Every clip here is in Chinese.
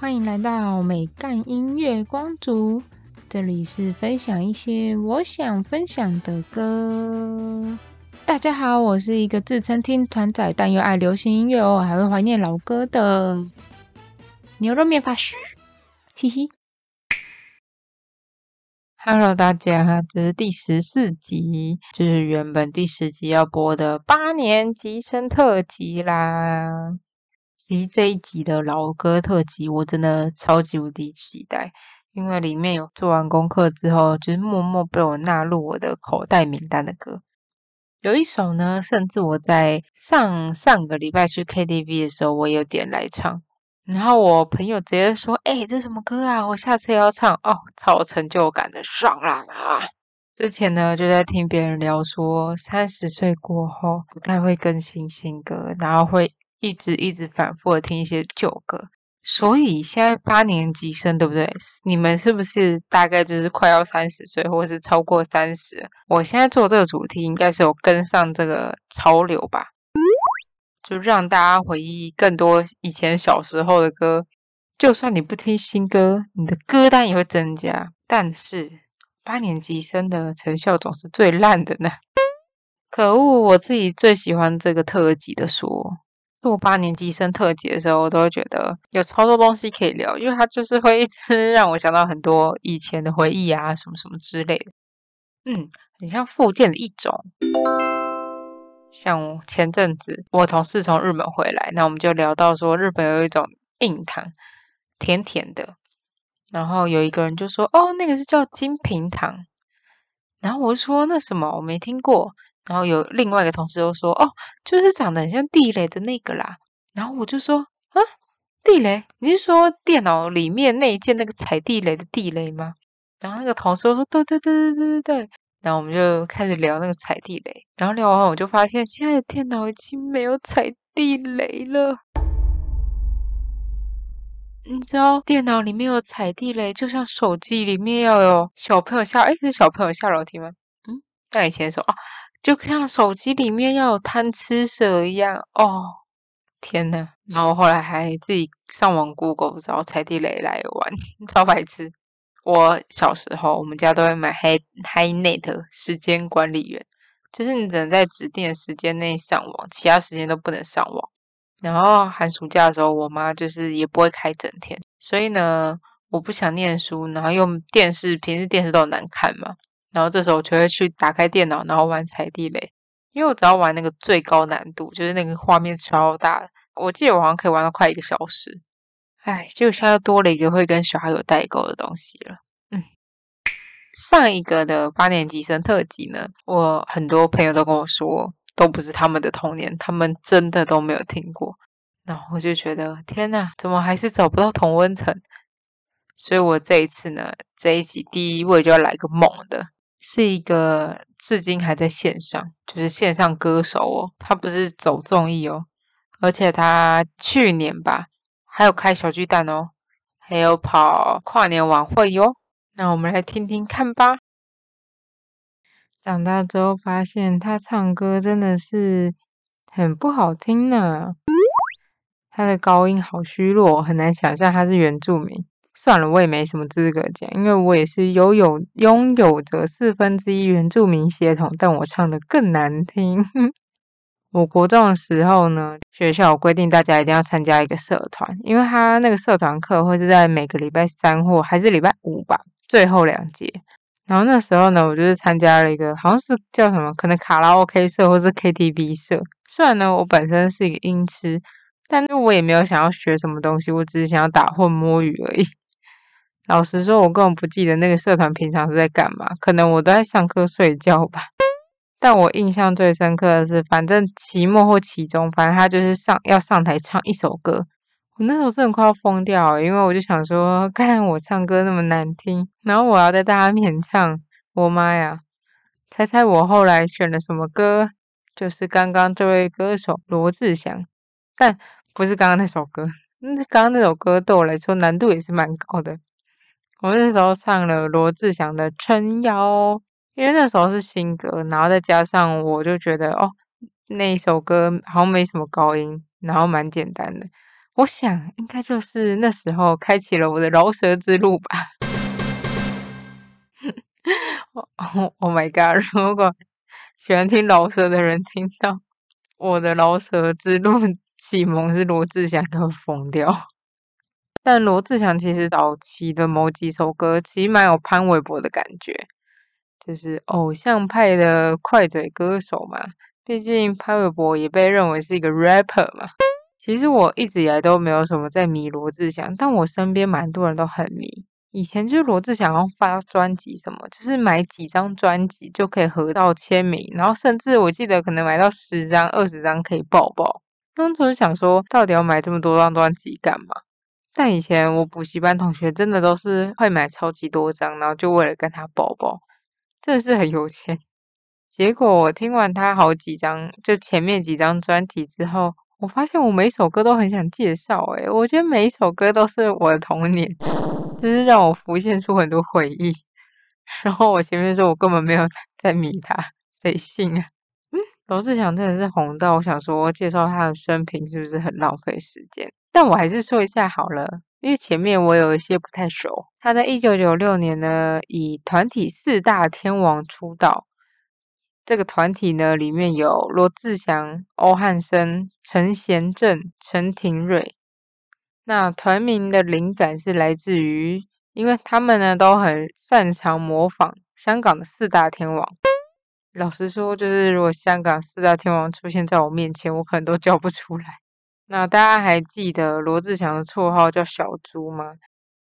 欢迎来到美干音乐光族，这里是分享一些我想分享的歌。大家好，我是一个自称听团仔，但又爱流行音乐哦，还会怀念老歌的牛肉面法师，嘻嘻。Hello，大家，这是第十四集，就是原本第十集要播的八年级生特辑啦。其实这一集的老歌特辑，我真的超级无敌期待，因为里面有做完功课之后，就是默默被我纳入我的口袋名单的歌。有一首呢，甚至我在上上个礼拜去 KTV 的时候，我有点来唱。然后我朋友直接说：“哎，这什么歌啊？我下次要唱哦，超有成就感的，爽朗！”啊！之前呢就在听别人聊说，三十岁过后不太会更新新歌，然后会一直一直反复的听一些旧歌。所以现在八年级生对不对？你们是不是大概就是快要三十岁，或是超过三十？我现在做这个主题，应该是有跟上这个潮流吧？就让大家回忆更多以前小时候的歌。就算你不听新歌，你的歌单也会增加。但是八年级生的成效总是最烂的呢。可恶！我自己最喜欢这个特辑的说，做八年级生特辑的时候，我都会觉得有超多东西可以聊，因为它就是会一直 让我想到很多以前的回忆啊，什么什么之类的。嗯，很像附件的一种。像前阵子我同事从日本回来，那我们就聊到说日本有一种硬糖，甜甜的。然后有一个人就说：“哦，那个是叫金平糖。”然后我就说：“那什么，我没听过。”然后有另外一个同事又说：“哦，就是长得很像地雷的那个啦。”然后我就说：“啊，地雷？你是说电脑里面那一件那个踩地雷的地雷吗？”然后那个同事说：“对对对对对对对。”然后我们就开始聊那个踩地雷，然后聊完我就发现现在的电脑已经没有踩地雷了。你知道电脑里面有踩地雷，就像手机里面要有小朋友下，哎，是小朋友下楼梯吗？嗯，那以前说哦，就像手机里面要有贪吃蛇一样哦。天呐，然后后来还自己上网 Google 找踩地雷来玩，超白痴。我小时候，我们家都会买 Hi HiNet 时间管理员，就是你只能在指定的时间内上网，其他时间都不能上网。然后寒暑假的时候，我妈就是也不会开整天，所以呢，我不想念书，然后用电视，平时电视都很难看嘛。然后这时候我就会去打开电脑，然后玩踩地雷，因为我只要玩那个最高难度，就是那个画面超大，我记得我好像可以玩到快一个小时。哎，就现在多了一个会跟小孩有代沟的东西了。嗯，上一个的八年级生特辑呢，我很多朋友都跟我说，都不是他们的童年，他们真的都没有听过。然后我就觉得，天呐，怎么还是找不到同温层？所以我这一次呢，这一集第一位就要来个猛的，是一个至今还在线上，就是线上歌手哦，他不是走综艺哦，而且他去年吧。还有开小巨蛋哦，还有跑跨年晚会哟。那我们来听听看吧。长大之后发现他唱歌真的是很不好听呢，他的高音好虚弱，很难想象他是原住民。算了，我也没什么资格讲，因为我也是拥有拥有着四分之一原住民血统，但我唱的更难听。我国中的时候呢，学校规定大家一定要参加一个社团，因为他那个社团课会是在每个礼拜三或还是礼拜五吧，最后两节。然后那时候呢，我就是参加了一个好像是叫什么，可能卡拉 OK 社或是 KTV 社。虽然呢，我本身是一个音痴，但是我也没有想要学什么东西，我只是想要打混摸鱼而已。老实说，我根本不记得那个社团平常是在干嘛，可能我都在上课睡觉吧。但我印象最深刻的是，反正期末或期中，反正他就是上要上台唱一首歌。我那时候真的快要疯掉，因为我就想说，看我唱歌那么难听，然后我要在大家面前唱，我妈呀！猜猜我后来选了什么歌？就是刚刚这位歌手罗志祥，但不是刚刚那首歌。那刚刚那首歌对我来说难度也是蛮高的。我那时候唱了罗志祥的《撑腰》。因为那时候是新歌，然后再加上我就觉得哦，那一首歌好像没什么高音，然后蛮简单的。我想应该就是那时候开启了我的饶舌之路吧。Oh my god！如果喜欢听饶舌的人听到我的饶舌之路 启蒙是罗志祥，都疯掉。但罗志祥其实早期的某几首歌其实蛮有潘玮柏的感觉，就是偶像派的快嘴歌手嘛。毕竟潘玮柏也被认为是一个 rapper 嘛。其实我一直以来都没有什么在迷罗志祥，但我身边蛮多人都很迷。以前就是罗志祥要发专辑什么，就是买几张专辑就可以合到签名，然后甚至我记得可能买到十张、二十张可以抱抱。当时想说，到底要买这么多张专辑干嘛？但以前我补习班同学真的都是会买超级多张，然后就为了跟他抱抱，真的是很有钱。结果我听完他好几张，就前面几张专辑之后，我发现我每首歌都很想介绍，诶我觉得每一首歌都是我的童年，就是让我浮现出很多回忆。然后我前面说我根本没有在迷他，谁信啊？嗯 罗志祥真的是红到，我想说介绍他的生平是不是很浪费时间？但我还是说一下好了，因为前面我有一些不太熟。他在一九九六年呢，以团体四大天王出道。这个团体呢，里面有罗志祥、欧汉声、陈贤正、陈庭瑞。那团名的灵感是来自于，因为他们呢都很擅长模仿香港的四大天王。老实说，就是如果香港四大天王出现在我面前，我可能都叫不出来。那大家还记得罗志祥的绰号叫小猪吗？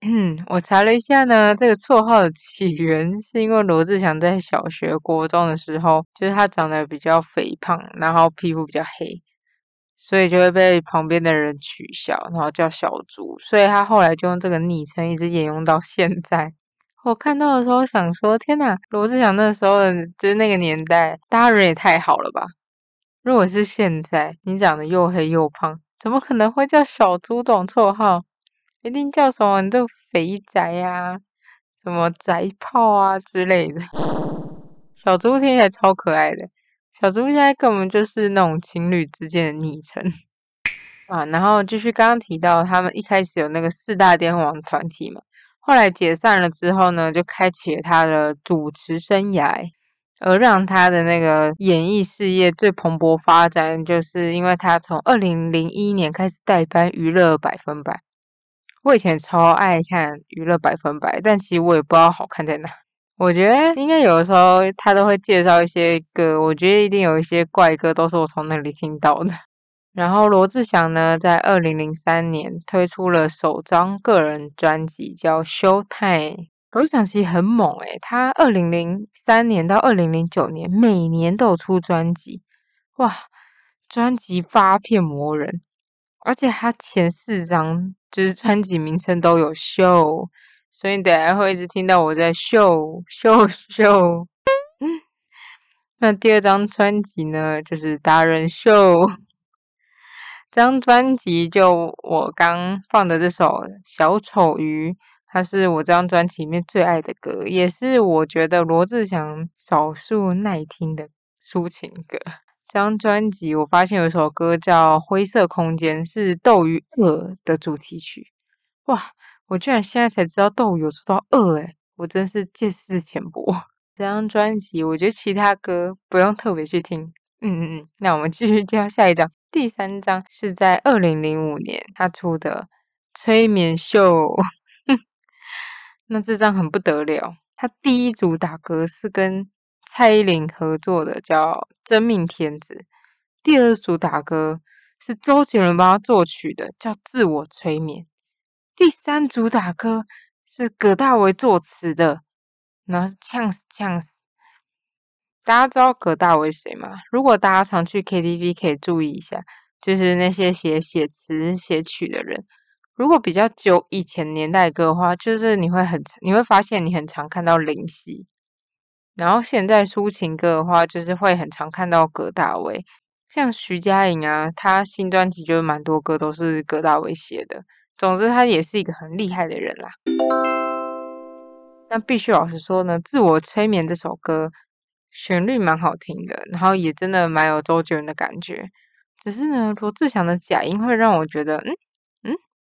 嗯，我查了一下呢，这个绰号的起源是因为罗志祥在小学、国中的时候，就是他长得比较肥胖，然后皮肤比较黑，所以就会被旁边的人取笑，然后叫小猪，所以他后来就用这个昵称一直沿用到现在。我看到的时候想说，天哪，罗志祥那时候的就是那个年代，大人也太好了吧？如果是现在，你长得又黑又胖，怎么可能会叫小猪这种绰号？一定叫什么你这肥宅呀，什么宅炮啊之类的。小猪听起来超可爱的，小猪现在根本就是那种情侣之间的昵称啊。然后继续刚刚提到，他们一开始有那个四大天王团体嘛。后来解散了之后呢，就开启了他的主持生涯，而让他的那个演艺事业最蓬勃发展，就是因为他从二零零一年开始代班《娱乐百分百》。我以前超爱看《娱乐百分百》，但其实我也不知道好看在哪。我觉得应该有的时候他都会介绍一些歌，我觉得一定有一些怪歌都是我从那里听到的。然后罗志祥呢，在二零零三年推出了首张个人专辑，叫《Showtime》。罗志祥其实很猛诶，他二零零三年到二零零九年每年都有出专辑，哇，专辑发片磨人，而且他前四张就是专辑名称都有秀所以你等下会一直听到我在秀秀秀。那第二张专辑呢，就是《达人秀》。这张专辑就我刚放的这首《小丑鱼》，它是我这张专辑里面最爱的歌，也是我觉得罗志祥少数耐听的抒情歌。这张专辑我发现有一首歌叫《灰色空间》，是《斗鱼二》的主题曲。哇，我居然现在才知道斗鱼有出到二诶我真是见识浅薄。这张专辑我觉得其他歌不用特别去听。嗯嗯嗯，那我们继续介绍下一张。第三张是在二零零五年他出的《催眠秀》，那这张很不得了。他第一主打歌是跟蔡依林合作的，叫《真命天子》；第二主打歌是周杰伦帮他作曲的，叫《自我催眠》；第三主打歌是葛大为作词的，然后是《呛死呛死》。大家知道葛大为谁吗？如果大家常去 KTV，可以注意一下，就是那些写写词写曲的人。如果比较久以前年代歌的话，就是你会很你会发现你很常看到林夕。然后现在抒情歌的话，就是会很常看到葛大为，像徐佳莹啊，她新专辑就蛮多歌都是葛大为写的。总之，他也是一个很厉害的人啦。那必须老实说呢，《自我催眠》这首歌。旋律蛮好听的，然后也真的蛮有周杰伦的感觉。只是呢，罗志祥的假音会让我觉得，嗯，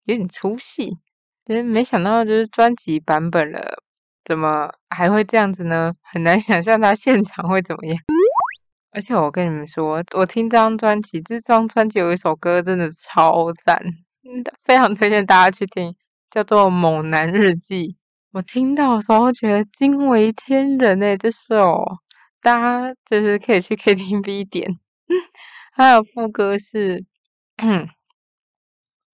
有点出戏。就是没想到，就是专辑版本了，怎么还会这样子呢？很难想象他现场会怎么样。而且我跟你们说，我听这张专辑，这张专辑有一首歌真的超赞，非常推荐大家去听，叫做《猛男日记》。我听到的时候觉得惊为天人诶，这首大家就是可以去 KTV 点。还有副歌是。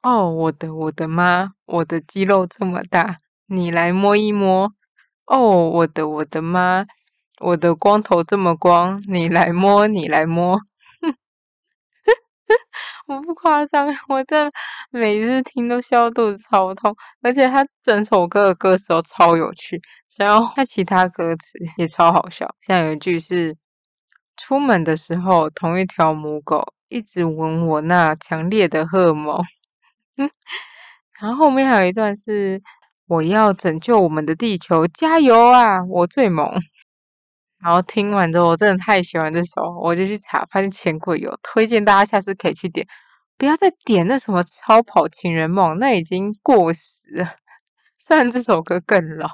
哦，我的我的妈，我的肌肉这么大，你来摸一摸。哦，我的我的妈，我的光头这么光，你来摸，你来摸。我不夸张，我这每次听都笑肚子超痛，而且他整首歌的歌词都超有趣，然后他其他歌词也超好笑，像有一句是：出门的时候，同一条母狗一直闻我那强烈的荷尔蒙。然后后面还有一段是我要拯救我们的地球，加油啊！我最猛。然后听完之后，我真的太喜欢这首，我就去查，发现钱柜有推荐，大家下次可以去点，不要再点那什么超跑情人梦，那已经过时了。虽然这首歌更老，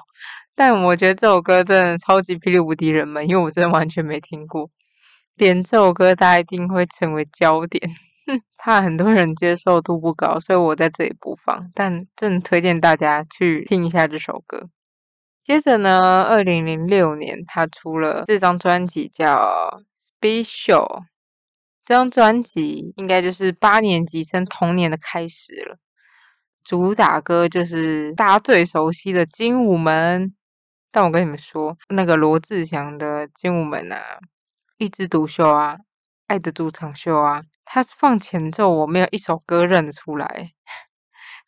但我觉得这首歌真的超级霹雳无敌人们，因为我真的完全没听过。点这首歌，大家一定会成为焦点。怕很多人接受度不高，所以我在这里不放。但正推荐大家去听一下这首歌。接着呢，二零零六年他出了这张专辑叫《Special》，这张专辑应该就是八年级生童年的开始了。主打歌就是大家最熟悉的《精武门》，但我跟你们说，那个罗志祥的《精武门》啊，《一枝独秀》啊，《爱的主场秀》啊。他放前奏，我没有一首歌认得出来，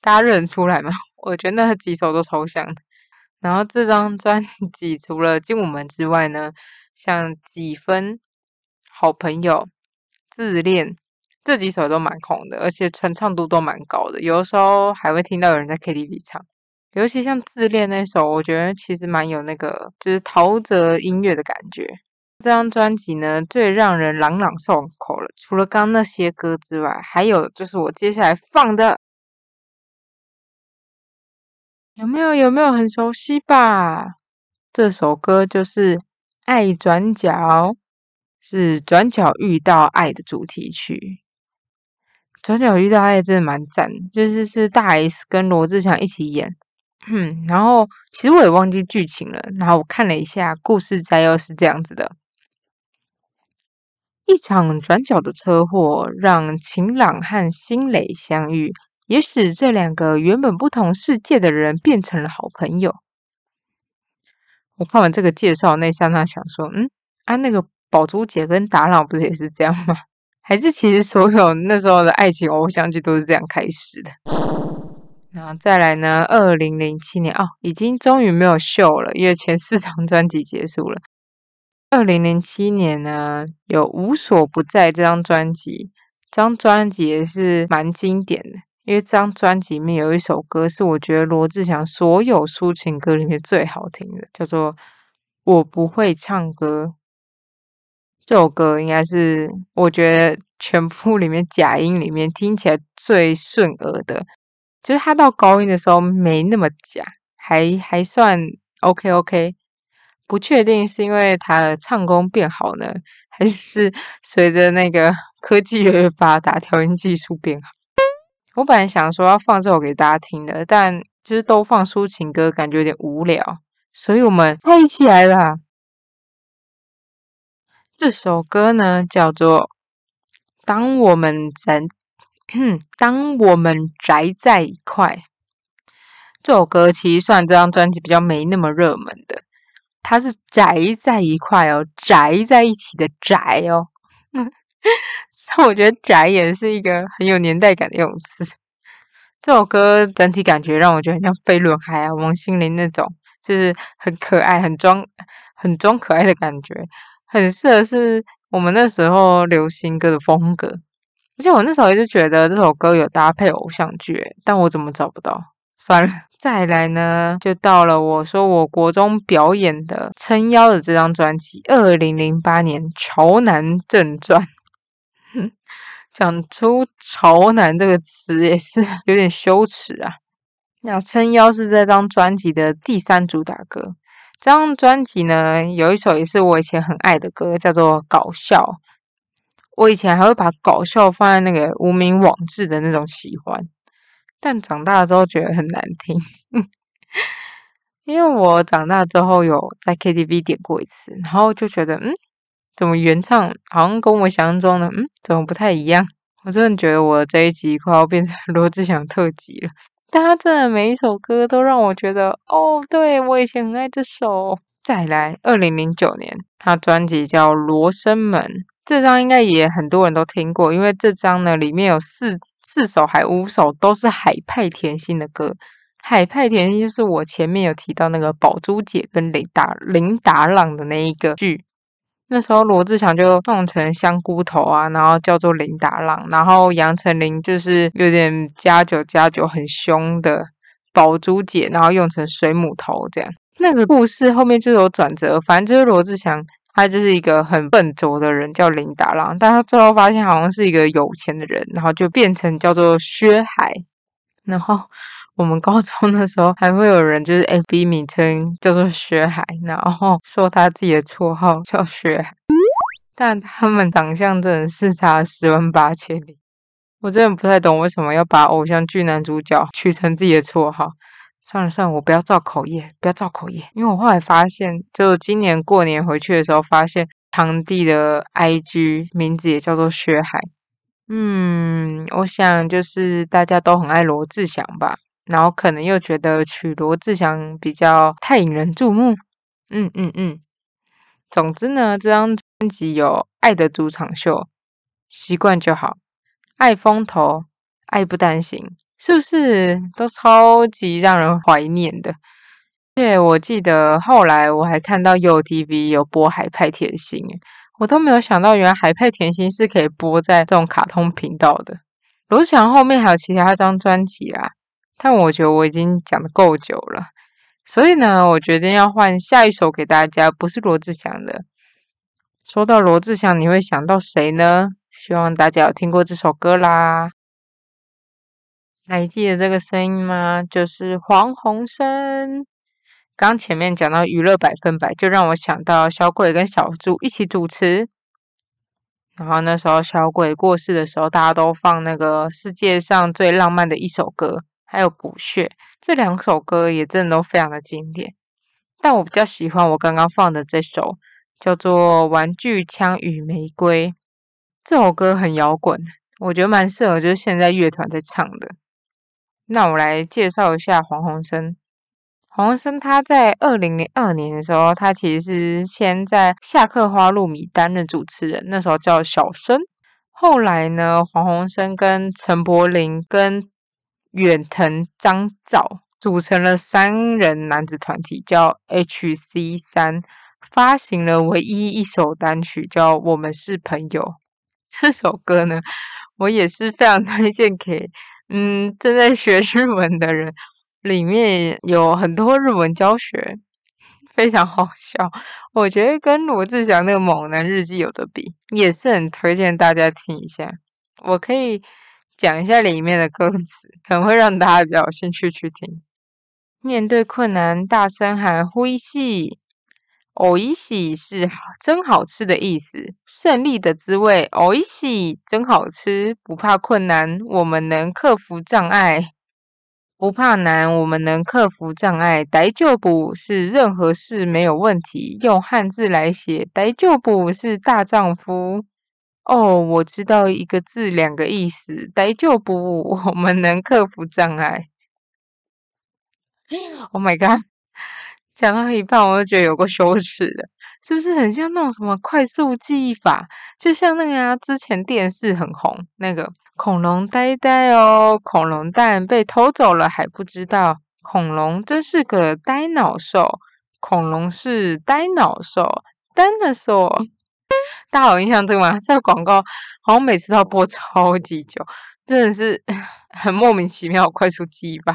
大家认得出来吗？我觉得那几首都超像。然后这张专辑除了《精武门》之外呢，像《几分》、《好朋友》、《自恋》这几首都蛮红的，而且传唱度都蛮高的，有的时候还会听到有人在 KTV 唱。尤其像《自恋》那首，我觉得其实蛮有那个就是陶喆音乐的感觉。这张专辑呢，最让人朗朗上口了。除了刚那些歌之外，还有就是我接下来放的，有没有？有没有很熟悉吧？这首歌就是《爱转角》，是《转角遇到爱》的主题曲。《转角遇到爱》真的蛮赞，就是是大 S 跟罗志祥一起演。嗯，然后其实我也忘记剧情了。然后我看了一下故事摘要，是这样子的。一场转角的车祸让晴朗和新蕾相遇，也使这两个原本不同世界的人变成了好朋友。我看完这个介绍，那刹那想说：“嗯，啊，那个宝珠姐跟达朗不是也是这样吗？还是其实所有那时候的爱情偶像剧都是这样开始的？”然后再来呢？二零零七年哦，已经终于没有秀了，因为前四张专辑结束了。二零零七年呢，有《无所不在》这张专辑，这张专辑也是蛮经典的。因为这张专辑里面有一首歌，是我觉得罗志祥所有抒情歌里面最好听的，叫做《我不会唱歌》。这首歌应该是我觉得全部里面假音里面听起来最顺耳的，就是他到高音的时候没那么假，还还算 OK OK。不确定是因为他的唱功变好呢，还是 随着那个 科技越来越发达，调音技术变好。我本来想说要放这首给大家听的，但就是都放抒情歌，感觉有点无聊，所以我们嗨起来了。这首歌呢叫做《当我们宅》，当我们宅在一块。这首歌其实算这张专辑比较没那么热门的。它是宅在一块哦，宅在一起的宅哦。所以我觉得宅也是一个很有年代感的用词。这首歌整体感觉让我觉得很像飞轮海啊、王心凌那种，就是很可爱、很装、很装可爱的感觉，很适合是我们那时候流行歌的风格。而且我那时候一直觉得这首歌有搭配偶像剧，但我怎么找不到？算了。再来呢，就到了我说我国中表演的撑腰的这张专辑，二零零八年《潮男正传》。讲出“潮男”这个词也是 有点羞耻啊。那撑腰是这张专辑的第三主打歌。这张专辑呢，有一首也是我以前很爱的歌，叫做《搞笑》。我以前还会把搞笑放在那个无名网志的那种喜欢，但长大之后觉得很难听。因为我长大之后有在 KTV 点过一次，然后就觉得，嗯，怎么原唱好像跟我想象中的，嗯，怎么不太一样？我真的觉得我这一集快要变成罗志祥特辑了。但他真的每一首歌都让我觉得，哦，对我以前很爱这首。再来，二零零九年，他专辑叫《罗生门》，这张应该也很多人都听过，因为这张呢里面有四四首还五首都是海派甜心的歌。海派甜心就是我前面有提到那个宝珠姐跟林达林达朗的那一个剧。那时候罗志祥就弄成香菇头啊，然后叫做林达朗，然后杨丞琳就是有点加酒加酒很凶的宝珠姐，然后用成水母头这样。那个故事后面就有转折，反正就是罗志祥他就是一个很笨拙的人，叫林达郎，但他最后发现好像是一个有钱的人，然后就变成叫做薛海，然后。我们高中的时候还会有人就是 F B 名称叫做薛海，然后说他自己的绰号叫薛海，但他们长相真的是差十万八千里。我真的不太懂为什么要把偶像剧男主角取成自己的绰号。算了算了，我不要造口业，不要造口业，因为我后来发现，就今年过年回去的时候，发现堂弟的 I G 名字也叫做薛海。嗯，我想就是大家都很爱罗志祥吧。然后可能又觉得取罗志祥比较太引人注目，嗯嗯嗯。总之呢，这张专辑有《爱的主场秀》，习惯就好，《爱风头》，《爱不担心》，是不是都超级让人怀念的？对，我记得后来我还看到有 TV 有播《海派甜心》，我都没有想到，原来《海派甜心》是可以播在这种卡通频道的。罗志祥后面还有其他张专辑啦。但我觉得我已经讲的够久了，所以呢，我决定要换下一首给大家，不是罗志祥的。说到罗志祥，你会想到谁呢？希望大家有听过这首歌啦。还记得这个声音吗？就是黄鸿升。刚前面讲到娱乐百分百，就让我想到小鬼跟小猪一起主持。然后那时候小鬼过世的时候，大家都放那个世界上最浪漫的一首歌。还有补血这两首歌也真的都非常的经典，但我比较喜欢我刚刚放的这首叫做《玩具枪与玫瑰》这首歌很摇滚，我觉得蛮适合就是现在乐团在唱的。那我来介绍一下黄鸿升。黄鸿升他在二零零二年的时候，他其实是先在下课花露米担任主持人，那时候叫小生。后来呢，黄鸿升跟陈柏霖跟远藤张照组成了三人男子团体，叫 H.C. 三，发行了唯一一首单曲，叫《我们是朋友》。这首歌呢，我也是非常 推荐给嗯正在学日文的人，里面有很多日文教学，非常好笑。我觉得跟罗志祥那个《猛男日记》有的比，也是很推荐大家听一下。我可以。讲一下里面的歌词，可能会让大家比较有兴趣去听。面对困难，大声喊“灰喜”，“哦一喜”是真好吃的意思。胜利的滋味，“哦一喜”真好吃。不怕困难，我们能克服障碍。不怕难，我们能克服障碍。逮就补是任何事没有问题。用汉字来写，逮就补是大丈夫。哦，我知道一个字两个意思，呆就不，我们能克服障碍。Oh my god！讲到一半，我就觉得有个羞耻的，是不是很像那种什么快速记忆法？就像那个啊，之前电视很红那个恐龙呆呆哦，恐龙蛋被偷走了还不知道，恐龙真是个呆脑兽，恐龙是呆脑兽，呆脑兽。大家有印象这个吗？这个广告好像每次都要播超级久，真的是 很莫名其妙。快速记忆吧，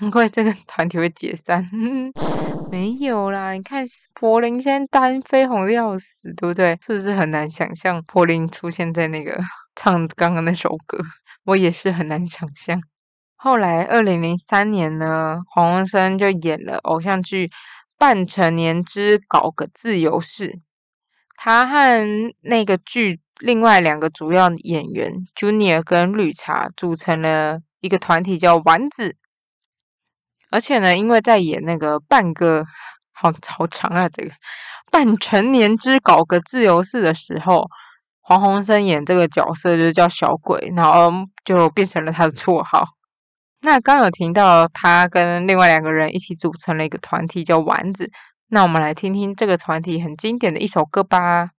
难怪这个 团体会解散。没有啦，你看柏林现在单飞红的要死，对不对？是不是很难想象柏林出现在那个 唱刚刚那首歌，我也是很难想象。后来，二零零三年呢，黄鸿升就演了偶像剧《半成年之搞个自由式》，他和那个剧另外两个主要演员 Junior 跟绿茶组成了一个团体，叫丸子。而且呢，因为在演那个半个好好长啊，这个半成年之搞个自由式的时候，黄鸿升演这个角色就是叫小鬼，然后就变成了他的绰号。那刚有听到他跟另外两个人一起组成了一个团体叫丸子，那我们来听听这个团体很经典的一首歌吧。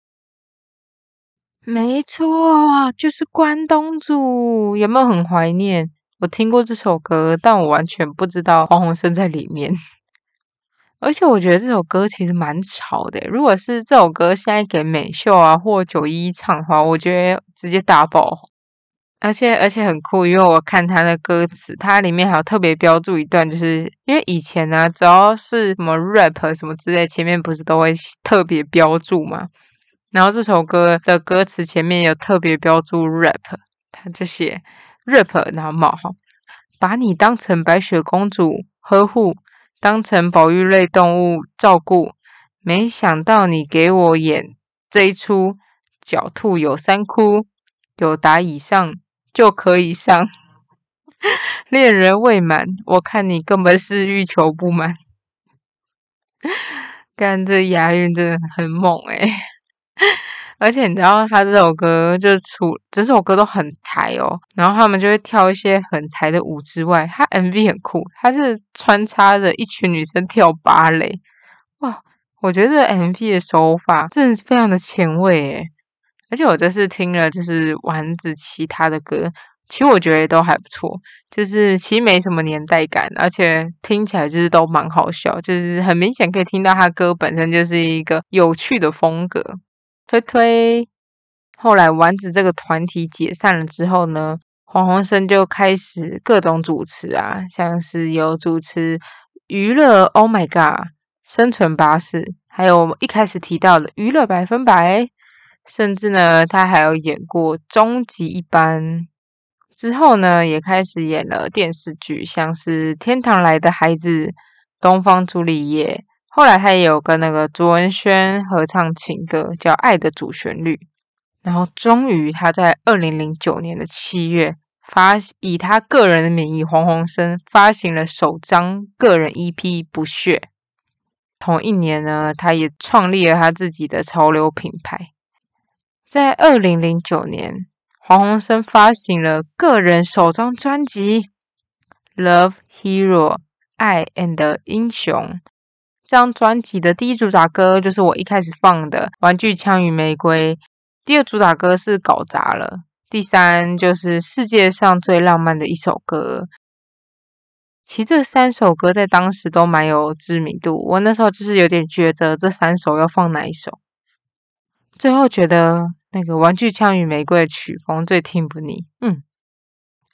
没错，就是关东煮，有没有很怀念？我听过这首歌，但我完全不知道黄宏生在里面。而且我觉得这首歌其实蛮吵的。如果是这首歌现在给美秀啊或九一唱的话，我觉得直接大爆。而且而且很酷，因为我看他的歌词，它里面还有特别标注一段，就是因为以前呢，只要是什么 rap 什么之类，前面不是都会特别标注嘛。然后这首歌的歌词前面有特别标注 rap，他就写。rap，然后冒号，把你当成白雪公主呵护，当成保育类动物照顾，没想到你给我演这一出，狡兔有三窟，有打以上就可以上，恋人未满，我看你根本是欲求不满，干这押韵真的很猛诶而且你知道他这首歌就出，这首歌都很台哦，然后他们就会跳一些很台的舞之外，他 MV 很酷，他是穿插着一群女生跳芭蕾，哇，我觉得 MV 的手法真的是非常的前卫诶而且我这次听了就是丸子其他的歌，其实我觉得都还不错，就是其实没什么年代感，而且听起来就是都蛮好笑，就是很明显可以听到他歌本身就是一个有趣的风格。推推，后来丸子这个团体解散了之后呢，黄鸿升就开始各种主持啊，像是有主持娱乐 Oh My God、生存巴士，还有我们一开始提到的娱乐百分百，甚至呢，他还有演过终极一班。之后呢，也开始演了电视剧，像是天堂来的孩子、东方朱丽叶。后来他也有跟那个卓文萱合唱情歌，叫《爱的主旋律》。然后终于他在二零零九年的七月发，以他个人的名义黄鸿升发行了首张个人 EP《不屑》。同一年呢，他也创立了他自己的潮流品牌。在二零零九年，黄鸿升发行了个人首张专辑《Love Hero》爱 and 英雄。这张专辑的第一主打歌就是我一开始放的《玩具枪与玫瑰》，第二主打歌是《搞砸了》，第三就是世界上最浪漫的一首歌。其实这三首歌在当时都蛮有知名度，我那时候就是有点觉得，这三首要放哪一首。最后觉得那个《玩具枪与玫瑰》的曲风最听不腻，嗯。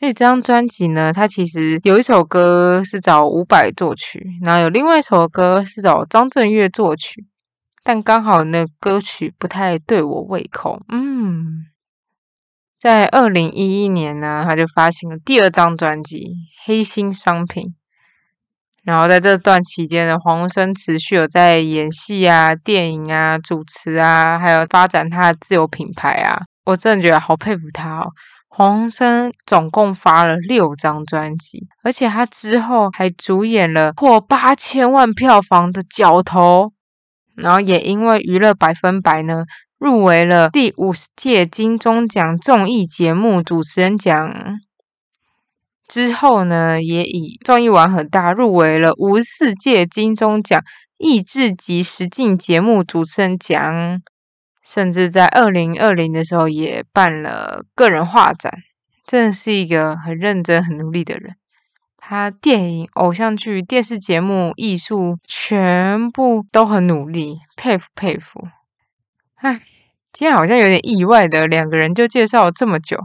所以这张专辑呢，它其实有一首歌是找伍佰作曲，然后有另外一首歌是找张震岳作曲，但刚好那歌曲不太对我胃口。嗯，在二零一一年呢，他就发行了第二张专辑《黑心商品》，然后在这段期间呢，黄生持续有在演戏啊、电影啊、主持啊，还有发展他的自有品牌啊，我真的觉得好佩服他哦。黄生总共发了六张专辑，而且他之后还主演了破八千万票房的《角头》，然后也因为《娱乐百分百》呢，入围了第五十届金钟奖综艺节目主持人奖。之后呢，也以综艺玩很大，入围了五十四届金钟奖益智及实境节目主持人奖。甚至在二零二零的时候也办了个人画展，真的是一个很认真、很努力的人。他电影、偶像剧、电视节目、艺术，全部都很努力，佩服佩服。唉，今天好像有点意外的，两个人就介绍了这么久。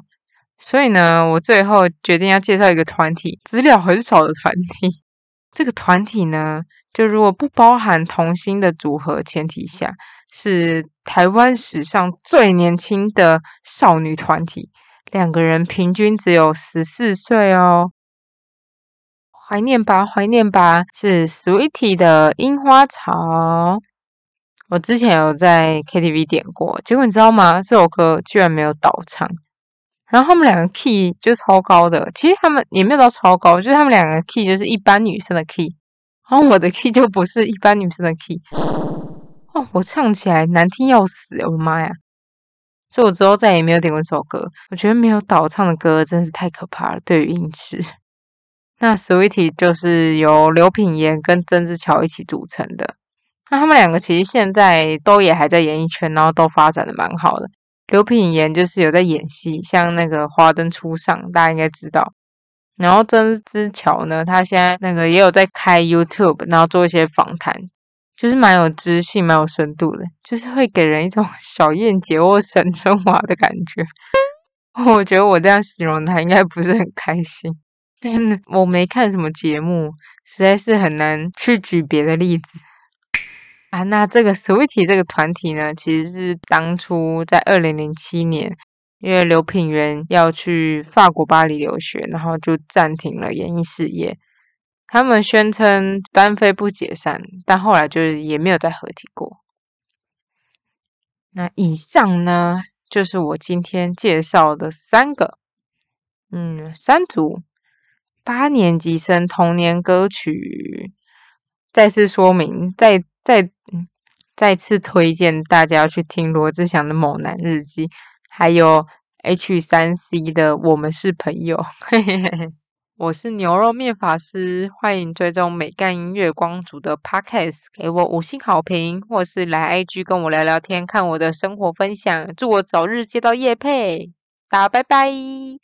所以呢，我最后决定要介绍一个团体，资料很少的团体。这个团体呢，就如果不包含童星的组合前提下。是台湾史上最年轻的少女团体，两个人平均只有十四岁哦。怀念吧，怀念吧，是 Sweetie 的樱花草。我之前有在 KTV 点过，结果你知道吗？这首歌居然没有倒唱。然后他们两个 key 就超高的，其实他们也没有到超高，就是他们两个 key 就是一般女生的 key，然后我的 key 就不是一般女生的 key。哦，我唱起来难听要死，我的妈呀！所以我之后再也没有点过这首歌。我觉得没有倒唱的歌真是太可怕了，对于音痴。那 Sweetie 就是由刘品言跟曾之乔一起组成的。那他们两个其实现在都也还在演艺圈，然后都发展的蛮好的。刘品言就是有在演戏，像那个《华灯初上》，大家应该知道。然后曾之乔呢，他现在那个也有在开 YouTube，然后做一些访谈，就是蛮有知性、蛮有深度的，就是会给人一种 小燕姐或沈春华的感觉。我觉得我这样形容他，应该不是很开心。我没看什么节目，实在是很难去举别的例子。啊，那这个 Sweetie 这个团体呢，其实是当初在二零零七年，因为刘品源要去法国巴黎留学，然后就暂停了演艺事业。他们宣称单飞不解散，但后来就是也没有再合体过。那以上呢，就是我今天介绍的三个，嗯，三组八年级生童年歌曲。再次说明，再再。再次推荐大家去听罗志祥的《猛男日记》，还有 H 三 C 的《我们是朋友》。我是牛肉面法师，欢迎追踪美干音乐光族的 Podcast，给我五星好评，或是来 IG 跟我聊聊天，看我的生活分享。祝我早日接到叶配，大家拜拜。